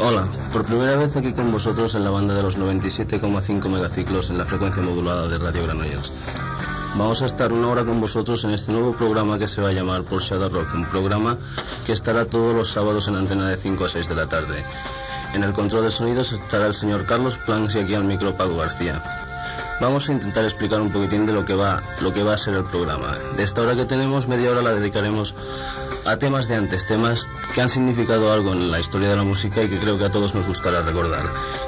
Hola, por primera vez aquí con vosotros en la banda de los 97,5 megaciclos en la frecuencia modulada de Radio Granollers. Vamos a estar una hora con vosotros en este nuevo programa que se va a llamar Por Shadow Rock, un programa que estará todos los sábados en antena de 5 a 6 de la tarde. En el control de sonidos estará el señor Carlos Planks y aquí al micro Paco García. Vamos a intentar explicar un poquitín de lo que va, lo que va a ser el programa. De esta hora que tenemos, media hora la dedicaremos a temas de antes, temas que han significado algo en la historia de la música y que creo que a todos nos gustará recordar.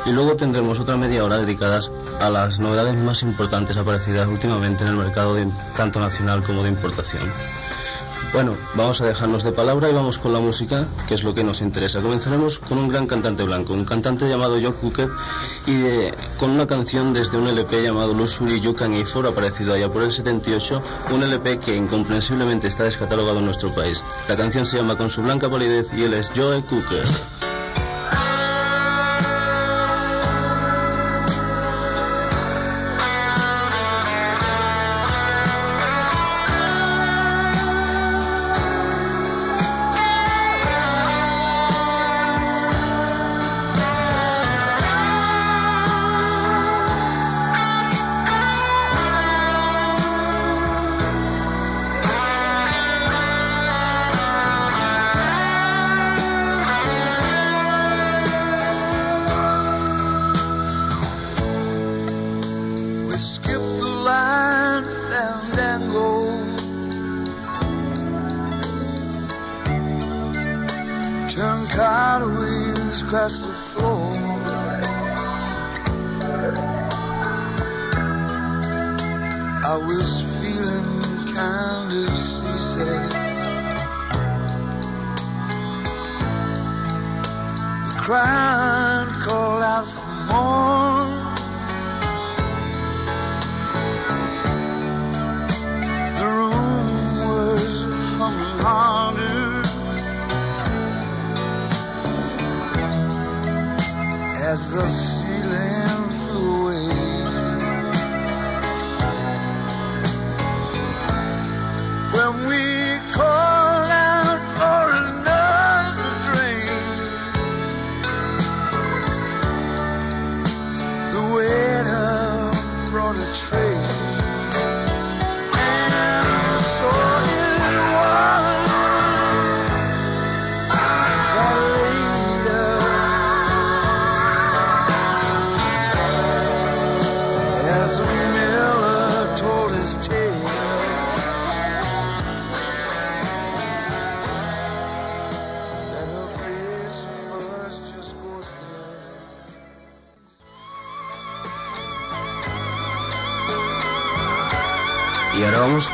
Y luego tendremos otra media hora dedicadas a las novedades más importantes aparecidas últimamente en el mercado tanto nacional como de importación. Bueno, vamos a dejarnos de palabra y vamos con la música, que es lo que nos interesa. Comenzaremos con un gran cantante blanco, un cantante llamado Joe Cooker, y con una canción desde un LP llamado Luxury You Can For, aparecido allá por el 78, un LP que incomprensiblemente está descatalogado en nuestro país. La canción se llama Con su blanca palidez y él es Joe Cooker. was feeling kind of seasick. The crowd called out for more. The room was humming harder as the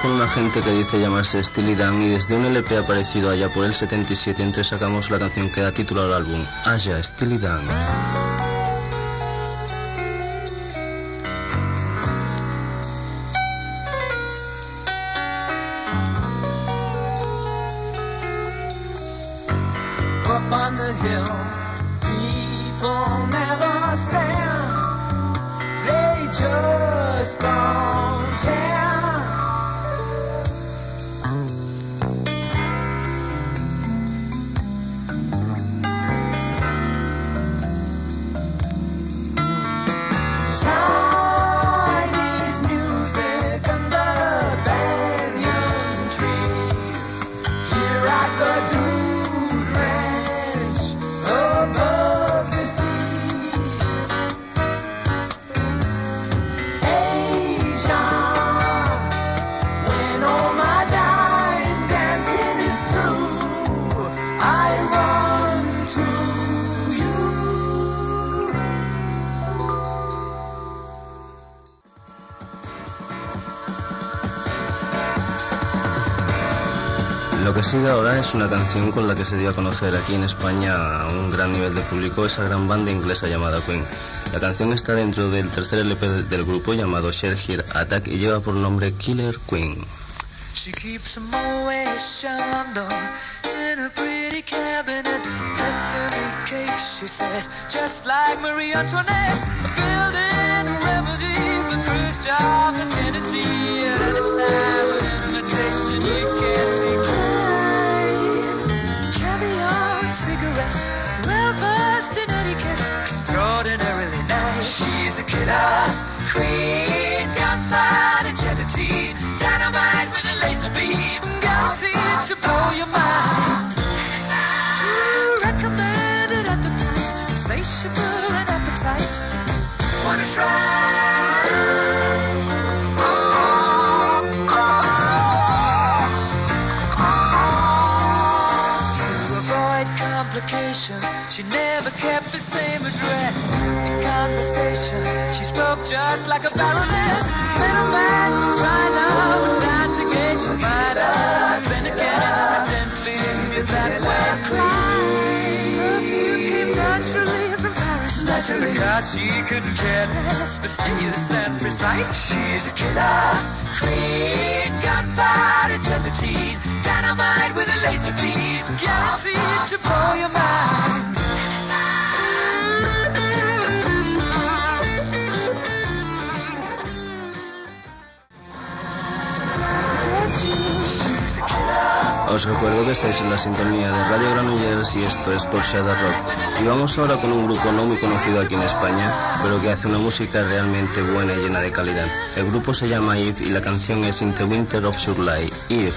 con una gente que dice llamarse Steely Dan y desde un LP aparecido allá por el 77 entonces sacamos la canción que da título al álbum, Aya Steely Dan. Sigue ahora es una canción con la que se dio a conocer aquí en España a un gran nivel de público esa gran banda inglesa llamada Queen. La canción está dentro del tercer LP del grupo llamado Share Here Attack y lleva por nombre Killer Queen. She keeps in a pretty cabinet, cake, she says, just like Marie Antoinette, building a remedy for Khrushchev and queen, gunpowder gelatine, dynamite with a laser beam, guaranteed to blow your mind. Ooh, recommended at the price, insatiable and appetite. Wanna try? Oh, oh, oh. To avoid complications, she never kept the same address. In conversation, she spoke just like a baroness. Middleman, trying out and down to gauge her mind up. Then again, in that way. Perfume came naturally from Paris. Naturally, because she couldn't care less. Fastidious and precise. She's a killer queen, gunpowder gelatine, dynamite with a laser beam, guaranteed to blow your mind. Recuerdo que estáis en la sintonía de Radio Granollers y esto es por Shadow Rock. Y vamos ahora con un grupo no muy conocido aquí en España, pero que hace una música realmente buena y llena de calidad. El grupo se llama Eve y la canción es In the Winter of Your Life. Eve.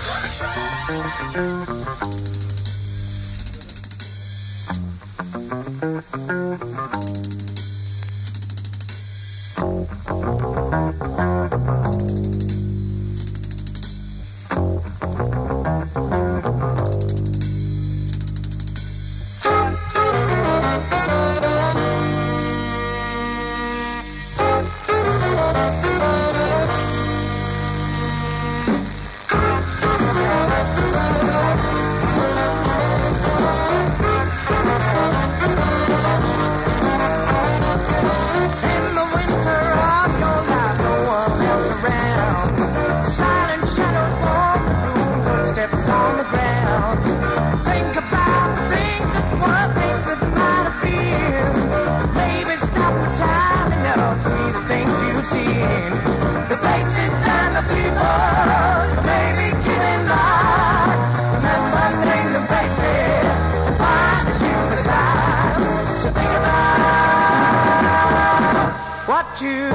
What you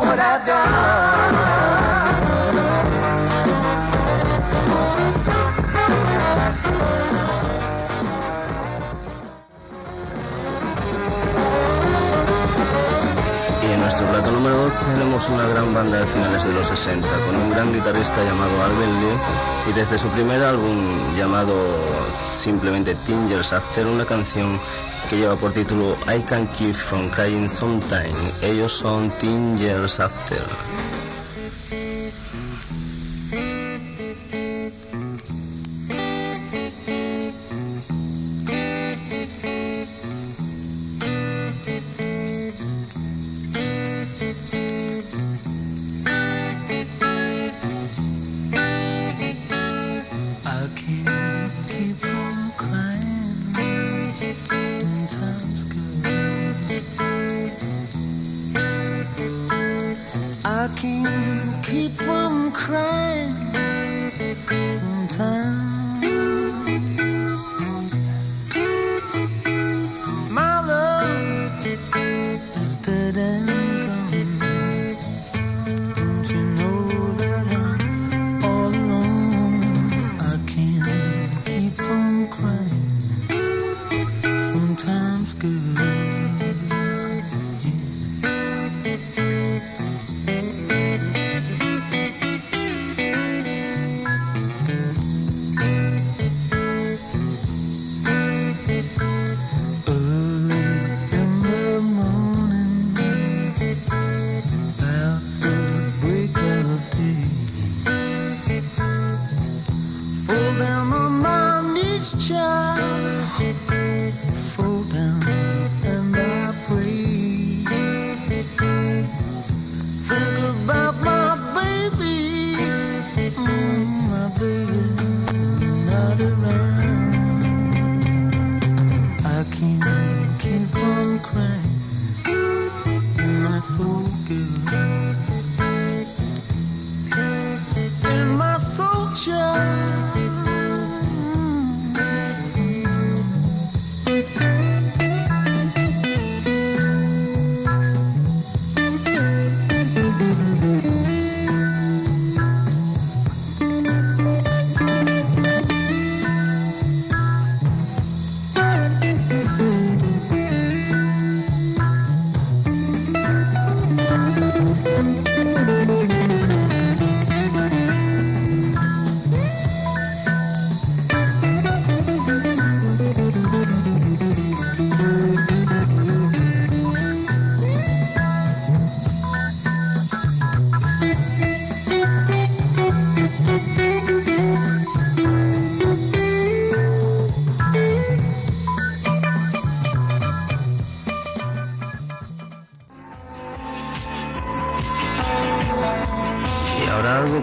would have done. Número 2 tenemos una gran banda de finales de los 60, con un gran guitarrista llamado Alvin Lee y desde su primer álbum llamado simplemente Tingers After, una canción que lleva por título I Can Keep From Crying Sometime. Ellos son Tingers After.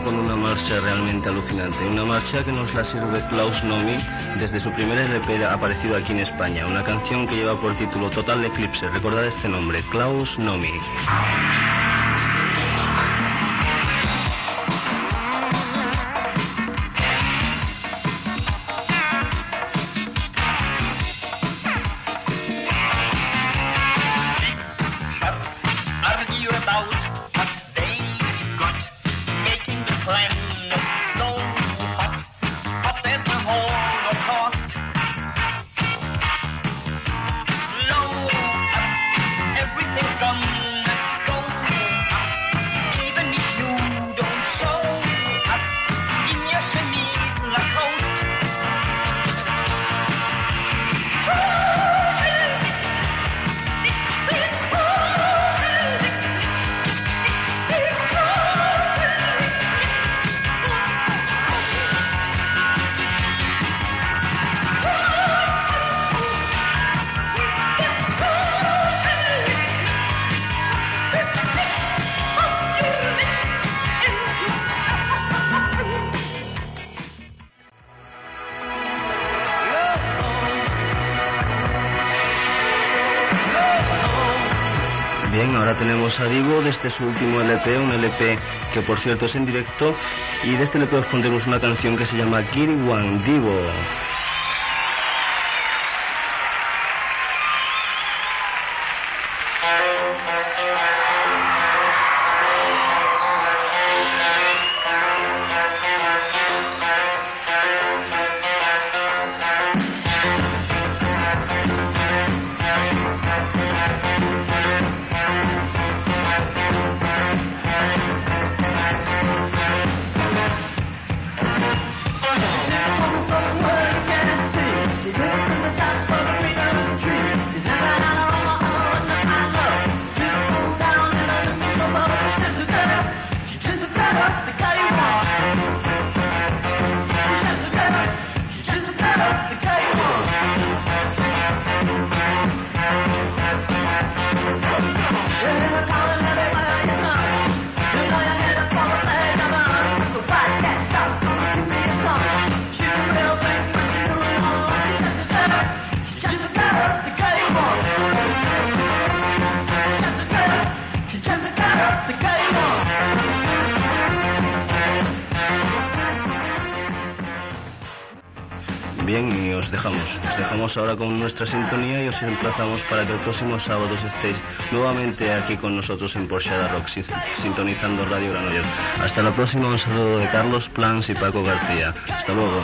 Con una marcha realmente alucinante, una marcha que nos la sirve Klaus Nomi desde su primer LP aparecido aquí en España, una canción que lleva por título Total Eclipse, recordad este nombre, Klaus Nomi. Tenemos a Divo desde su último LP, un LP que por cierto es en directo, y de este LP os pondremos una canción que se llama Kiriwan Divo. Ahora con nuestra sintonía y os emplazamos para que el próximo sábado estéis nuevamente aquí con nosotros en Porsche Rock, sintonizando Radio Granollers. Hasta la próxima, un saludo de Carlos Plans y Paco García. Hasta luego.